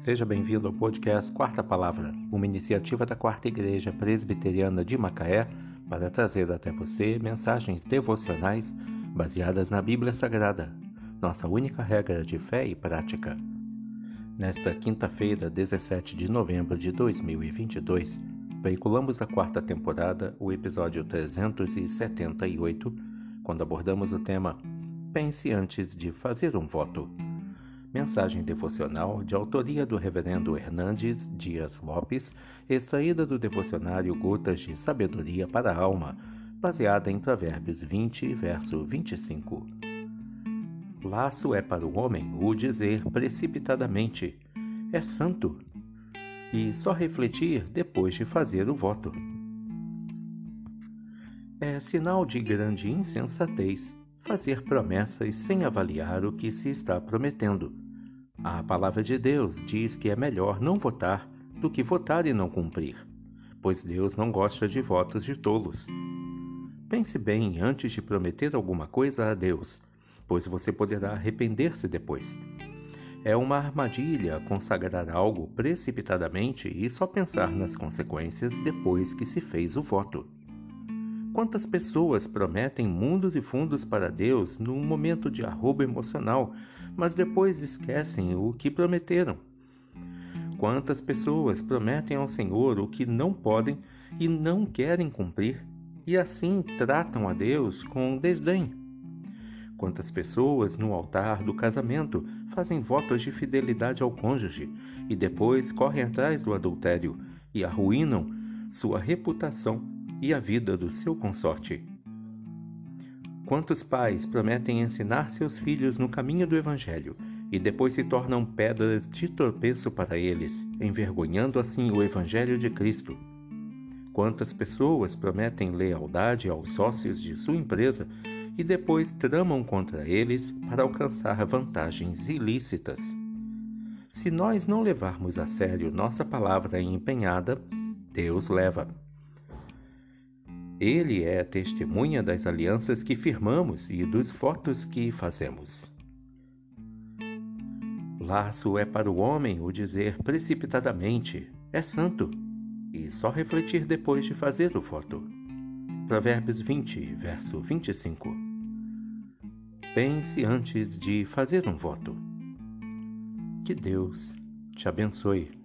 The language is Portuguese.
Seja bem-vindo ao podcast Quarta Palavra, uma iniciativa da Quarta Igreja Presbiteriana de Macaé para trazer até você mensagens devocionais baseadas na Bíblia Sagrada, nossa única regra de fé e prática. Nesta quinta-feira, 17 de novembro de 2022, veiculamos da quarta temporada o episódio 378, quando abordamos o tema Pense antes de fazer um voto. Mensagem devocional de autoria do Reverendo Hernandes Dias Lopes, extraída do devocionário Gotas de Sabedoria para a Alma, baseada em Provérbios 20, verso 25. Laço é para o homem o dizer precipitadamente: é santo, e só refletir depois de fazer o voto. É sinal de grande insensatez fazer promessas sem avaliar o que se está prometendo. A palavra de Deus diz que é melhor não votar do que votar e não cumprir, pois Deus não gosta de votos de tolos. Pense bem antes de prometer alguma coisa a Deus, pois você poderá arrepender-se depois. É uma armadilha consagrar algo precipitadamente e só pensar nas consequências depois que se fez o voto. Quantas pessoas prometem mundos e fundos para Deus num momento de arrobo emocional, mas depois esquecem o que prometeram? Quantas pessoas prometem ao Senhor o que não podem e não querem cumprir, e assim tratam a Deus com desdém? Quantas pessoas no altar do casamento fazem votos de fidelidade ao cônjuge e depois correm atrás do adultério e arruinam sua reputação e a vida do seu consorte. Quantos pais prometem ensinar seus filhos no caminho do Evangelho e depois se tornam pedras de tropeço para eles, envergonhando assim o Evangelho de Cristo? Quantas pessoas prometem lealdade aos sócios de sua empresa e depois tramam contra eles para alcançar vantagens ilícitas? Se nós não levarmos a sério nossa palavra empenhada, Deus leva. Ele é testemunha das alianças que firmamos e dos votos que fazemos. Laço é para o homem o dizer precipitadamente: é santo, e só refletir depois de fazer o voto. Provérbios 20, verso 25. Pense antes de fazer um voto. Que Deus te abençoe.